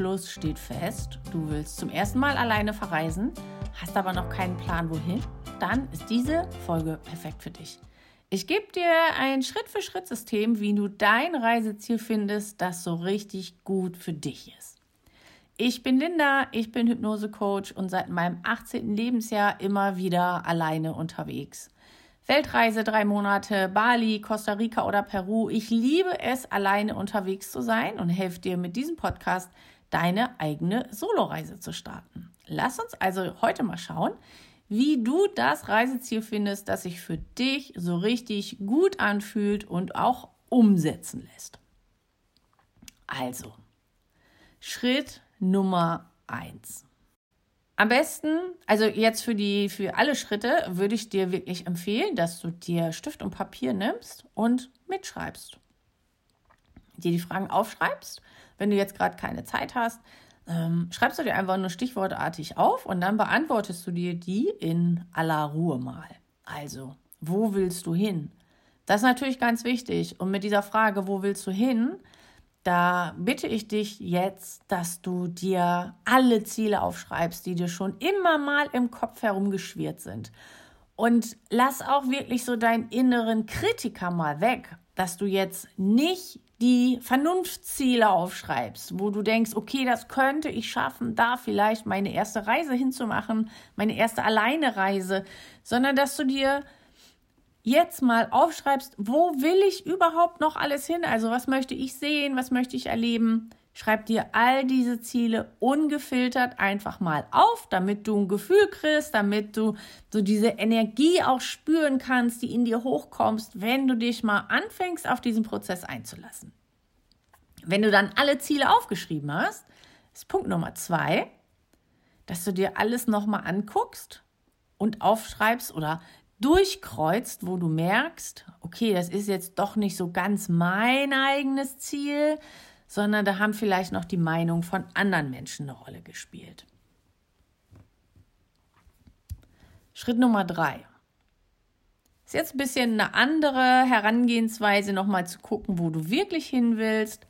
Entschluss steht fest, du willst zum ersten Mal alleine verreisen, hast aber noch keinen Plan wohin, dann ist diese Folge perfekt für dich. Ich gebe dir ein Schritt-für-Schritt-System, wie du dein Reiseziel findest, das so richtig gut für dich ist. Ich bin Linda, ich bin Hypnose-Coach und seit meinem 18. Lebensjahr immer wieder alleine unterwegs. Weltreise drei Monate, Bali, Costa Rica oder Peru. Ich liebe es, alleine unterwegs zu sein und helfe dir mit diesem Podcast, deine eigene Soloreise zu starten. Lass uns also heute mal schauen, wie du das Reiseziel findest, das sich für dich so richtig gut anfühlt und auch umsetzen lässt. Also, Schritt Nummer eins. Am besten, also jetzt für die, für alle Schritte würde ich dir wirklich empfehlen, dass du dir Stift und Papier nimmst und mitschreibst. Dir die Fragen aufschreibst. Wenn du jetzt gerade keine Zeit hast, ähm, schreibst du dir einfach nur stichwortartig auf und dann beantwortest du dir die in aller Ruhe mal. Also, wo willst du hin? Das ist natürlich ganz wichtig. Und mit dieser Frage, wo willst du hin, da bitte ich dich jetzt, dass du dir alle Ziele aufschreibst, die dir schon immer mal im Kopf herumgeschwirrt sind. Und lass auch wirklich so deinen inneren Kritiker mal weg, dass du jetzt nicht die Vernunftsziele aufschreibst, wo du denkst, okay, das könnte ich schaffen, da vielleicht meine erste Reise hinzumachen, meine erste Alleine-Reise, sondern dass du dir jetzt mal aufschreibst, wo will ich überhaupt noch alles hin? Also was möchte ich sehen, was möchte ich erleben? Schreib dir all diese Ziele ungefiltert einfach mal auf, damit du ein Gefühl kriegst, damit du so diese Energie auch spüren kannst, die in dir hochkommst, wenn du dich mal anfängst, auf diesen Prozess einzulassen. Wenn du dann alle Ziele aufgeschrieben hast, ist Punkt Nummer zwei, dass du dir alles nochmal anguckst und aufschreibst oder durchkreuzt, wo du merkst, okay, das ist jetzt doch nicht so ganz mein eigenes Ziel, sondern da haben vielleicht noch die Meinung von anderen Menschen eine Rolle gespielt. Schritt Nummer drei. Ist jetzt ein bisschen eine andere Herangehensweise, nochmal zu gucken, wo du wirklich hin willst,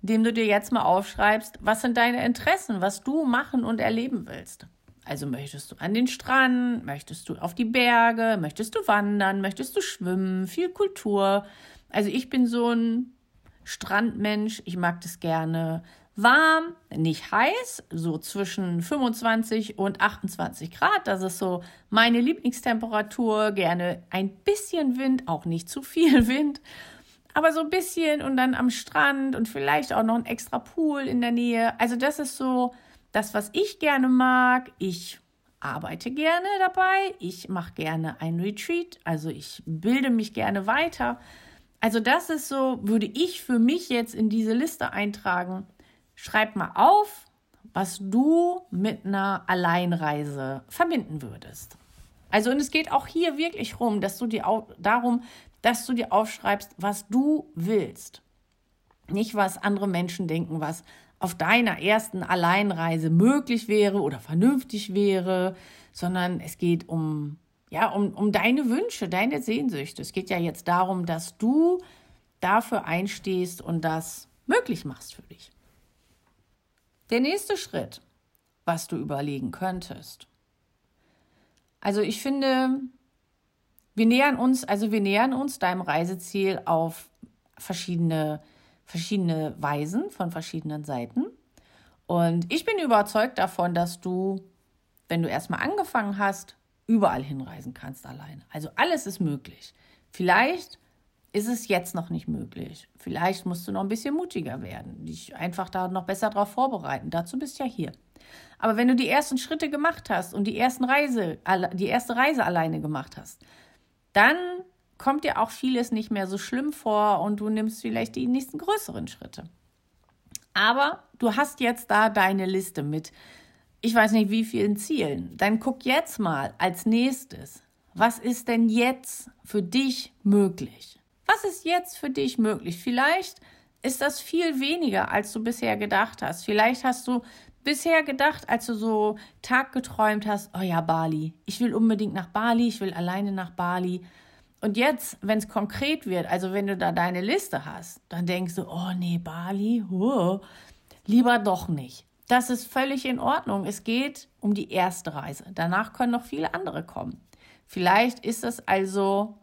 indem du dir jetzt mal aufschreibst, was sind deine Interessen, was du machen und erleben willst. Also möchtest du an den Strand, möchtest du auf die Berge, möchtest du wandern, möchtest du schwimmen, viel Kultur. Also ich bin so ein Strandmensch. Ich mag das gerne warm, nicht heiß, so zwischen 25 und 28 Grad. Das ist so meine Lieblingstemperatur. Gerne ein bisschen Wind, auch nicht zu viel Wind, aber so ein bisschen und dann am Strand und vielleicht auch noch ein extra Pool in der Nähe. Also das ist so das, was ich gerne mag. Ich arbeite gerne dabei. Ich mache gerne ein Retreat. Also ich bilde mich gerne weiter. Also das ist so, würde ich für mich jetzt in diese Liste eintragen. Schreib mal auf, was du mit einer Alleinreise verbinden würdest. Also und es geht auch hier wirklich rum, dass du dir darum, dass du dir aufschreibst, was du willst. Nicht was andere Menschen denken, was auf deiner ersten Alleinreise möglich wäre oder vernünftig wäre, sondern es geht um ja, um, um deine Wünsche, deine Sehnsüchte. Es geht ja jetzt darum, dass du dafür einstehst und das möglich machst für dich. Der nächste Schritt, was du überlegen könntest. Also ich finde, wir nähern uns, also wir nähern uns deinem Reiseziel auf verschiedene, verschiedene Weisen von verschiedenen Seiten. Und ich bin überzeugt davon, dass du, wenn du erstmal angefangen hast, überall hinreisen kannst alleine. Also alles ist möglich. Vielleicht ist es jetzt noch nicht möglich. Vielleicht musst du noch ein bisschen mutiger werden, dich einfach da noch besser darauf vorbereiten. Dazu bist du ja hier. Aber wenn du die ersten Schritte gemacht hast und die ersten Reise, die erste Reise alleine gemacht hast, dann kommt dir auch vieles nicht mehr so schlimm vor und du nimmst vielleicht die nächsten größeren Schritte. Aber du hast jetzt da deine Liste mit ich weiß nicht wie vielen Zielen, dann guck jetzt mal als nächstes, was ist denn jetzt für dich möglich? Was ist jetzt für dich möglich? Vielleicht ist das viel weniger, als du bisher gedacht hast. Vielleicht hast du bisher gedacht, als du so Tag geträumt hast, oh ja, Bali, ich will unbedingt nach Bali, ich will alleine nach Bali. Und jetzt, wenn es konkret wird, also wenn du da deine Liste hast, dann denkst du, oh nee, Bali, oh, lieber doch nicht. Das ist völlig in Ordnung. Es geht um die erste Reise. Danach können noch viele andere kommen. Vielleicht ist es also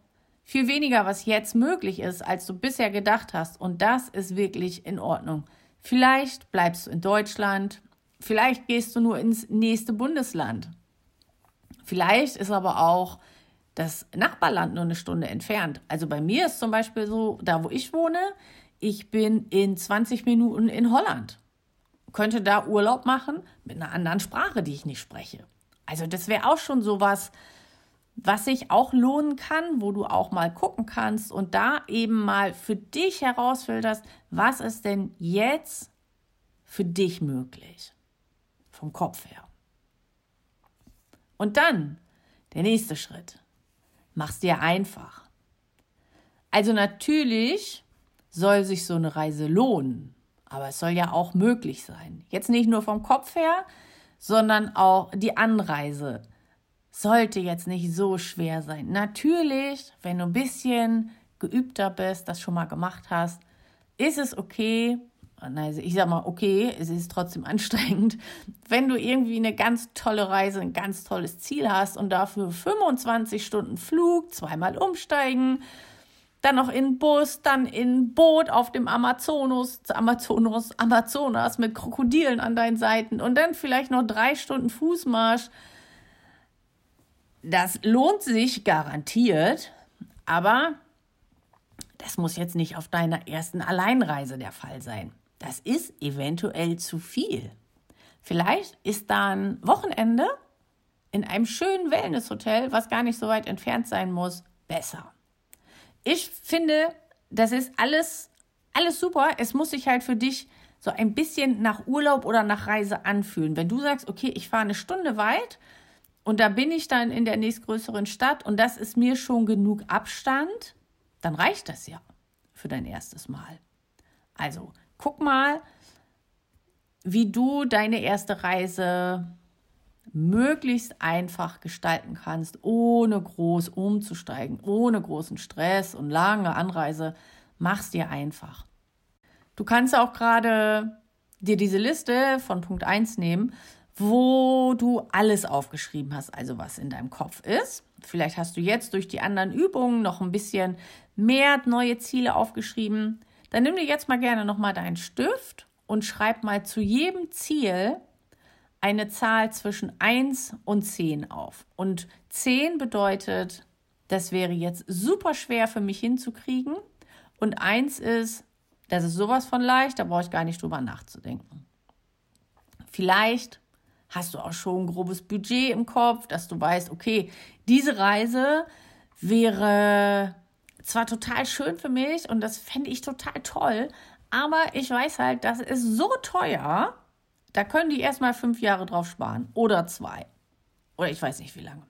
viel weniger, was jetzt möglich ist, als du bisher gedacht hast. Und das ist wirklich in Ordnung. Vielleicht bleibst du in Deutschland, vielleicht gehst du nur ins nächste Bundesland. Vielleicht ist aber auch das Nachbarland nur eine Stunde entfernt. Also bei mir ist zum Beispiel so, da wo ich wohne, ich bin in 20 Minuten in Holland. Könnte da Urlaub machen mit einer anderen Sprache, die ich nicht spreche. Also das wäre auch schon sowas, was sich auch lohnen kann, wo du auch mal gucken kannst und da eben mal für dich herausfilterst, was ist denn jetzt für dich möglich? Vom Kopf her. Und dann der nächste Schritt. Mach's dir einfach. Also natürlich soll sich so eine Reise lohnen, aber es soll ja auch möglich sein. Jetzt nicht nur vom Kopf her, sondern auch die Anreise sollte jetzt nicht so schwer sein. Natürlich, wenn du ein bisschen geübter bist, das schon mal gemacht hast, ist es okay. Also ich sag mal, okay, es ist trotzdem anstrengend, wenn du irgendwie eine ganz tolle Reise, ein ganz tolles Ziel hast und dafür 25 Stunden Flug, zweimal umsteigen, dann noch in Bus, dann in Boot auf dem Amazonas, Amazonas, Amazonas mit Krokodilen an deinen Seiten und dann vielleicht noch drei Stunden Fußmarsch das lohnt sich garantiert, aber das muss jetzt nicht auf deiner ersten Alleinreise der Fall sein. Das ist eventuell zu viel. Vielleicht ist da ein Wochenende in einem schönen Wellnesshotel, was gar nicht so weit entfernt sein muss, besser. Ich finde, das ist alles, alles super. Es muss sich halt für dich so ein bisschen nach Urlaub oder nach Reise anfühlen. Wenn du sagst, okay, ich fahre eine Stunde weit und da bin ich dann in der nächstgrößeren Stadt und das ist mir schon genug Abstand, dann reicht das ja für dein erstes Mal. Also guck mal, wie du deine erste Reise möglichst einfach gestalten kannst, ohne groß umzusteigen, ohne großen Stress und lange Anreise. Mach's dir einfach. Du kannst auch gerade dir diese Liste von Punkt 1 nehmen wo du alles aufgeschrieben hast, also was in deinem Kopf ist. Vielleicht hast du jetzt durch die anderen Übungen noch ein bisschen mehr neue Ziele aufgeschrieben. Dann nimm dir jetzt mal gerne nochmal deinen Stift und schreib mal zu jedem Ziel eine Zahl zwischen 1 und 10 auf. Und 10 bedeutet, das wäre jetzt super schwer für mich hinzukriegen. Und 1 ist, das ist sowas von leicht, da brauche ich gar nicht drüber nachzudenken. Vielleicht hast du auch schon ein grobes Budget im Kopf, dass du weißt, okay, diese Reise wäre zwar total schön für mich und das fände ich total toll, aber ich weiß halt, das ist so teuer, da können die erstmal fünf Jahre drauf sparen oder zwei. Oder ich weiß nicht wie lange.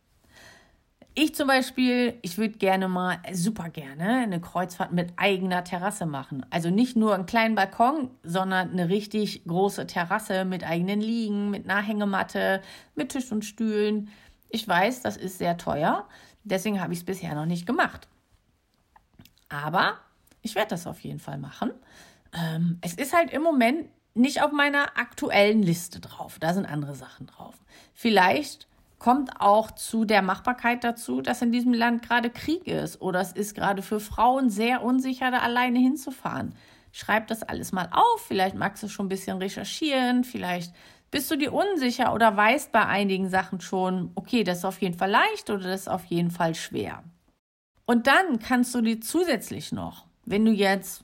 Ich zum Beispiel, ich würde gerne mal, super gerne, eine Kreuzfahrt mit eigener Terrasse machen. Also nicht nur einen kleinen Balkon, sondern eine richtig große Terrasse mit eigenen Liegen, mit einer mit Tisch und Stühlen. Ich weiß, das ist sehr teuer. Deswegen habe ich es bisher noch nicht gemacht. Aber ich werde das auf jeden Fall machen. Ähm, es ist halt im Moment nicht auf meiner aktuellen Liste drauf. Da sind andere Sachen drauf. Vielleicht kommt auch zu der Machbarkeit dazu, dass in diesem Land gerade Krieg ist oder es ist gerade für Frauen sehr unsicher, da alleine hinzufahren. Schreib das alles mal auf, vielleicht magst du schon ein bisschen recherchieren, vielleicht bist du dir unsicher oder weißt bei einigen Sachen schon, okay, das ist auf jeden Fall leicht oder das ist auf jeden Fall schwer. Und dann kannst du dir zusätzlich noch, wenn du jetzt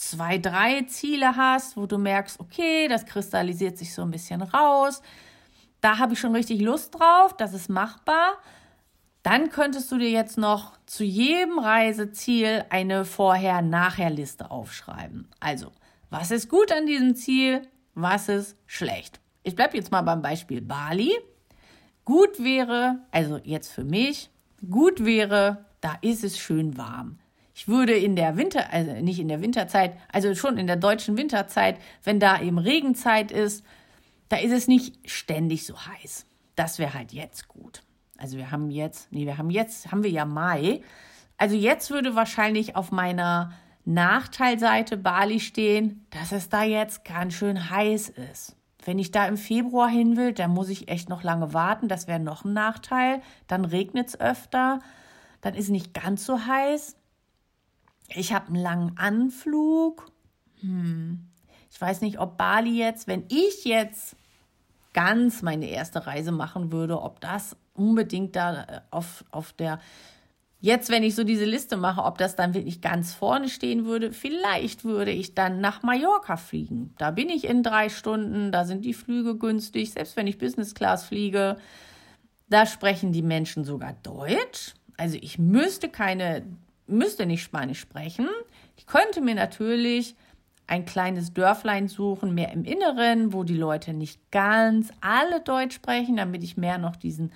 zwei, drei Ziele hast, wo du merkst, okay, das kristallisiert sich so ein bisschen raus, da habe ich schon richtig Lust drauf, das ist machbar. Dann könntest du dir jetzt noch zu jedem Reiseziel eine Vorher-Nachher-Liste aufschreiben. Also, was ist gut an diesem Ziel, was ist schlecht? Ich bleibe jetzt mal beim Beispiel Bali. Gut wäre, also jetzt für mich, gut wäre, da ist es schön warm. Ich würde in der Winter, also nicht in der Winterzeit, also schon in der deutschen Winterzeit, wenn da eben Regenzeit ist, da ist es nicht ständig so heiß. Das wäre halt jetzt gut. Also wir haben jetzt, nee, wir haben jetzt, haben wir ja Mai. Also jetzt würde wahrscheinlich auf meiner Nachteilseite Bali stehen, dass es da jetzt ganz schön heiß ist. wenn ich da im Februar hin will, dann muss ich echt noch lange warten. Das wäre noch ein Nachteil. Dann regnet es öfter. Dann ist es nicht ganz so heiß. Ich habe einen langen Anflug. Hm. Ich weiß nicht, ob Bali jetzt, wenn ich jetzt ganz meine erste Reise machen würde, ob das unbedingt da äh, auf, auf der Jetzt, wenn ich so diese Liste mache, ob das dann wirklich ganz vorne stehen würde, vielleicht würde ich dann nach Mallorca fliegen. Da bin ich in drei Stunden, da sind die Flüge günstig, selbst wenn ich Business Class fliege. Da sprechen die Menschen sogar Deutsch. Also ich müsste keine, müsste nicht Spanisch sprechen. Ich könnte mir natürlich ein kleines Dörflein suchen, mehr im Inneren, wo die Leute nicht ganz alle Deutsch sprechen, damit ich mehr noch diesen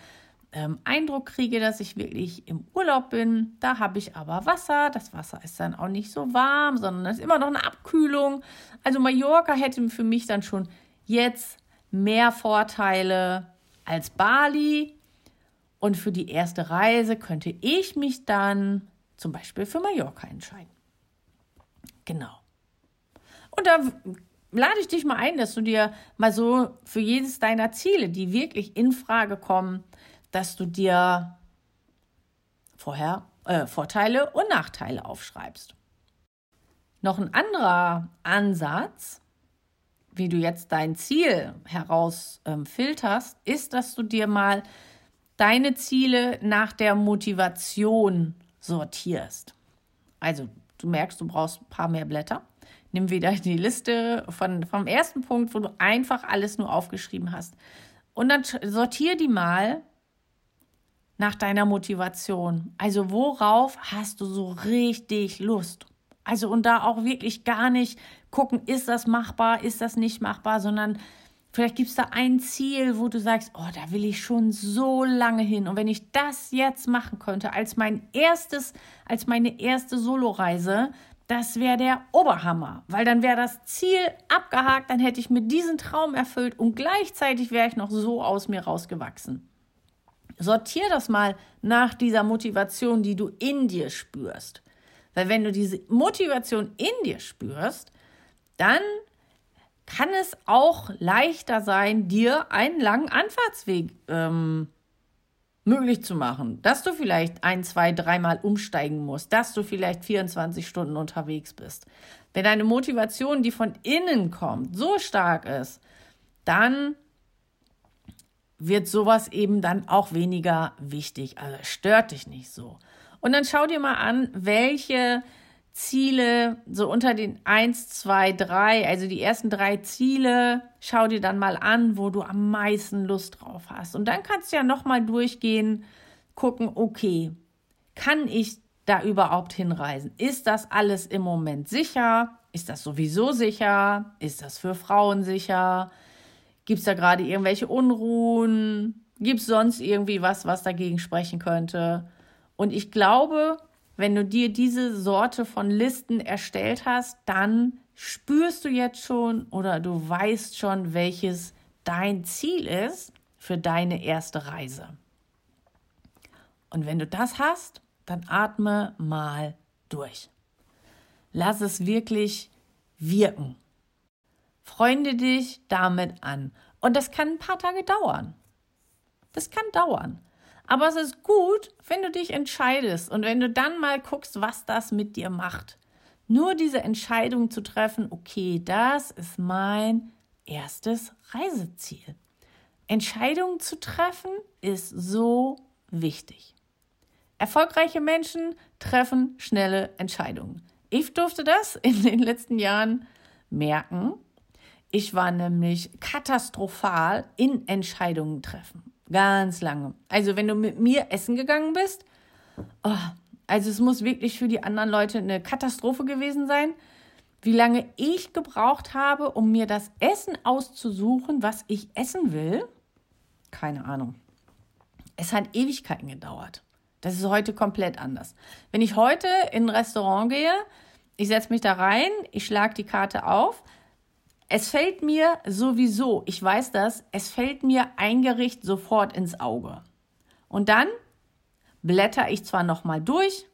ähm, Eindruck kriege, dass ich wirklich im Urlaub bin. Da habe ich aber Wasser. Das Wasser ist dann auch nicht so warm, sondern es ist immer noch eine Abkühlung. Also Mallorca hätte für mich dann schon jetzt mehr Vorteile als Bali. Und für die erste Reise könnte ich mich dann zum Beispiel für Mallorca entscheiden. Genau. Und da lade ich dich mal ein, dass du dir mal so für jedes deiner Ziele, die wirklich in Frage kommen, dass du dir vorher äh, Vorteile und Nachteile aufschreibst. Noch ein anderer Ansatz, wie du jetzt dein Ziel herausfilterst, ähm, ist, dass du dir mal deine Ziele nach der Motivation sortierst. Also, du merkst, du brauchst ein paar mehr Blätter. Nimm wieder die Liste von, vom ersten Punkt, wo du einfach alles nur aufgeschrieben hast. Und dann sortier die mal nach deiner Motivation. Also worauf hast du so richtig Lust? Also und da auch wirklich gar nicht gucken, ist das machbar, ist das nicht machbar, sondern vielleicht gibt es da ein Ziel, wo du sagst, oh, da will ich schon so lange hin. Und wenn ich das jetzt machen könnte, als mein erstes, als meine erste Soloreise, das wäre der Oberhammer, weil dann wäre das Ziel abgehakt, dann hätte ich mir diesen Traum erfüllt und gleichzeitig wäre ich noch so aus mir rausgewachsen. Sortier das mal nach dieser Motivation, die du in dir spürst. Weil wenn du diese Motivation in dir spürst, dann kann es auch leichter sein, dir einen langen Anfahrtsweg ähm, möglich zu machen. Dass du vielleicht ein, zwei, dreimal umsteigen musst, dass du vielleicht 24 Stunden unterwegs bist. Wenn deine Motivation, die von innen kommt, so stark ist, dann wird sowas eben dann auch weniger wichtig. Also stört dich nicht so. Und dann schau dir mal an, welche Ziele so unter den 1, 2, 3, also die ersten drei Ziele, schau dir dann mal an, wo du am meisten Lust drauf hast. Und dann kannst du ja nochmal durchgehen, gucken, okay, kann ich da überhaupt hinreisen? Ist das alles im Moment sicher? Ist das sowieso sicher? Ist das für Frauen sicher? Gibt es da gerade irgendwelche Unruhen? Gibt es sonst irgendwie was, was dagegen sprechen könnte? Und ich glaube, wenn du dir diese Sorte von Listen erstellt hast, dann spürst du jetzt schon oder du weißt schon, welches dein Ziel ist für deine erste Reise. Und wenn du das hast, dann atme mal durch. Lass es wirklich wirken. Freunde dich damit an. Und das kann ein paar Tage dauern. Das kann dauern. Aber es ist gut, wenn du dich entscheidest und wenn du dann mal guckst, was das mit dir macht. Nur diese Entscheidung zu treffen, okay, das ist mein erstes Reiseziel. Entscheidungen zu treffen ist so wichtig. Erfolgreiche Menschen treffen schnelle Entscheidungen. Ich durfte das in den letzten Jahren merken ich war nämlich katastrophal in Entscheidungen treffen. Ganz lange. Also, wenn du mit mir essen gegangen bist, oh, also es muss wirklich für die anderen Leute eine Katastrophe gewesen sein, wie lange ich gebraucht habe, um mir das Essen auszusuchen, was ich essen will. Keine Ahnung. Es hat Ewigkeiten gedauert. Das ist heute komplett anders. Wenn ich heute in ein Restaurant gehe, ich setze mich da rein, ich schlage die Karte auf, es fällt mir sowieso, ich weiß das, es fällt mir ein Gericht sofort ins Auge. Und dann blätter ich zwar noch durch,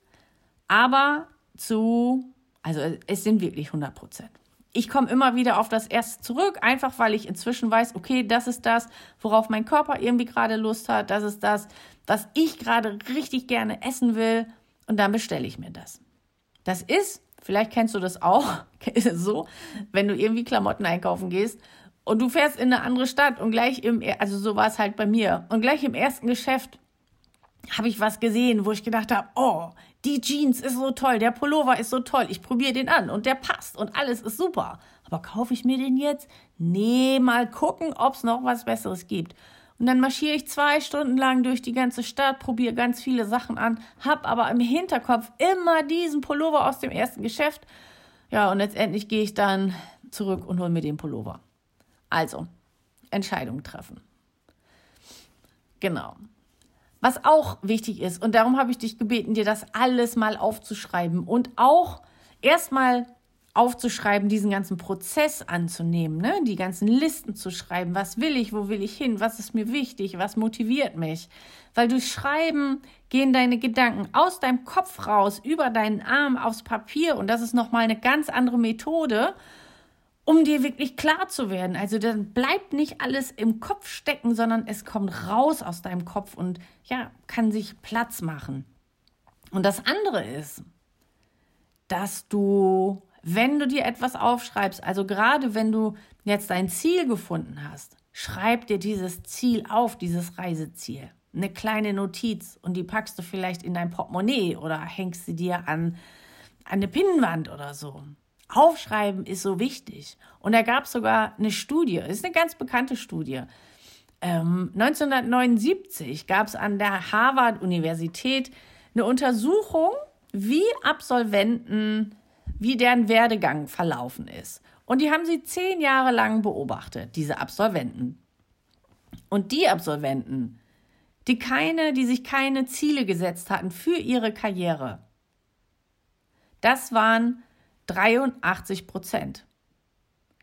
aber zu, also es sind wirklich 100 Prozent. Ich komme immer wieder auf das erste zurück, einfach weil ich inzwischen weiß, okay, das ist das, worauf mein Körper irgendwie gerade Lust hat, das ist das, was ich gerade richtig gerne essen will und dann bestelle ich mir das. Das ist, vielleicht kennst du das auch, so, wenn du irgendwie Klamotten einkaufen gehst und du fährst in eine andere Stadt und gleich im, also so war es halt bei mir, und gleich im ersten Geschäft habe ich was gesehen, wo ich gedacht habe, oh, die Jeans ist so toll, der Pullover ist so toll, ich probiere den an und der passt und alles ist super. Aber kaufe ich mir den jetzt? Nee, mal gucken, ob es noch was Besseres gibt. Und dann marschiere ich zwei Stunden lang durch die ganze Stadt, probiere ganz viele Sachen an, hab aber im Hinterkopf immer diesen Pullover aus dem ersten Geschäft. Ja, und letztendlich gehe ich dann zurück und hole mir den Pullover. Also, Entscheidung treffen. Genau. Was auch wichtig ist, und darum habe ich dich gebeten, dir das alles mal aufzuschreiben und auch erstmal aufzuschreiben, diesen ganzen Prozess anzunehmen, ne? die ganzen Listen zu schreiben, was will ich, wo will ich hin, was ist mir wichtig, was motiviert mich. Weil durch Schreiben gehen deine Gedanken aus deinem Kopf raus, über deinen Arm aufs Papier und das ist nochmal eine ganz andere Methode, um dir wirklich klar zu werden. Also dann bleibt nicht alles im Kopf stecken, sondern es kommt raus aus deinem Kopf und ja, kann sich Platz machen. Und das andere ist, dass du, wenn du dir etwas aufschreibst, also gerade wenn du jetzt dein Ziel gefunden hast, schreib dir dieses Ziel auf, dieses Reiseziel. Eine kleine Notiz und die packst du vielleicht in dein Portemonnaie oder hängst sie dir an, an eine Pinnwand oder so. Aufschreiben ist so wichtig. Und da gab es sogar eine Studie, ist eine ganz bekannte Studie. Ähm, 1979 gab es an der Harvard-Universität eine Untersuchung, wie Absolventen, wie deren Werdegang verlaufen ist. Und die haben sie zehn Jahre lang beobachtet, diese Absolventen. Und die Absolventen, die keine, die sich keine Ziele gesetzt hatten für ihre Karriere, das waren 83 Prozent.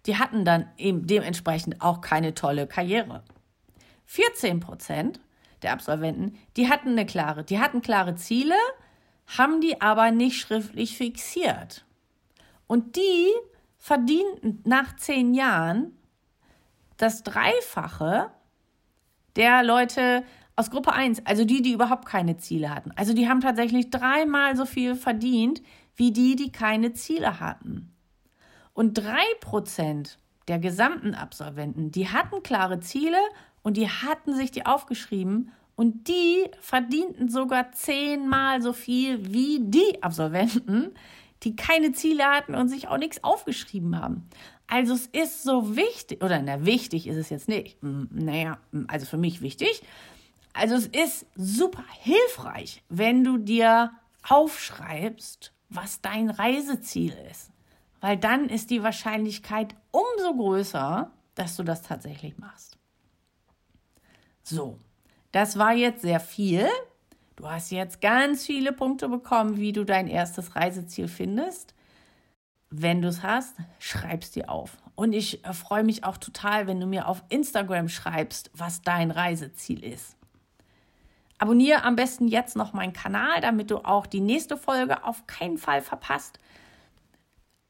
Die hatten dann eben dementsprechend auch keine tolle Karriere. 14 Prozent der Absolventen, die hatten eine klare, die hatten klare Ziele, haben die aber nicht schriftlich fixiert. Und die verdienten nach zehn Jahren das Dreifache der Leute aus Gruppe 1, also die, die überhaupt keine Ziele hatten. Also die haben tatsächlich dreimal so viel verdient wie die, die keine Ziele hatten. Und drei Prozent der gesamten Absolventen, die hatten klare Ziele und die hatten sich die aufgeschrieben und die verdienten sogar zehnmal so viel wie die Absolventen, die keine Ziele hatten und sich auch nichts aufgeschrieben haben. Also es ist so wichtig, oder na, wichtig ist es jetzt nicht. Hm, naja, hm, also für mich wichtig. Also es ist super hilfreich, wenn du dir aufschreibst, was dein Reiseziel ist. Weil dann ist die Wahrscheinlichkeit umso größer, dass du das tatsächlich machst. So, das war jetzt sehr viel. Du hast jetzt ganz viele Punkte bekommen, wie du dein erstes Reiseziel findest. Wenn du es hast, schreib's dir auf. Und ich äh, freue mich auch total, wenn du mir auf Instagram schreibst, was dein Reiseziel ist. Abonniere am besten jetzt noch meinen Kanal, damit du auch die nächste Folge auf keinen Fall verpasst.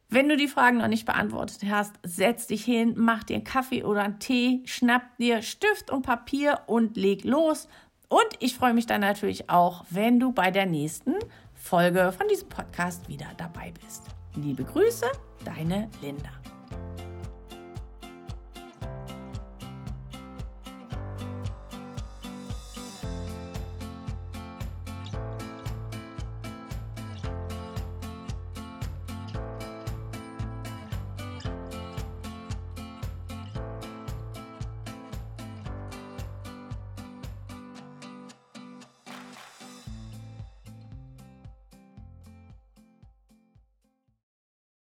Wenn du die Fragen noch nicht beantwortet hast, setz dich hin, mach dir einen Kaffee oder einen Tee, schnapp dir Stift und Papier und leg los. Und ich freue mich dann natürlich auch, wenn du bei der nächsten Folge von diesem Podcast wieder dabei bist. Liebe Grüße, deine Linda.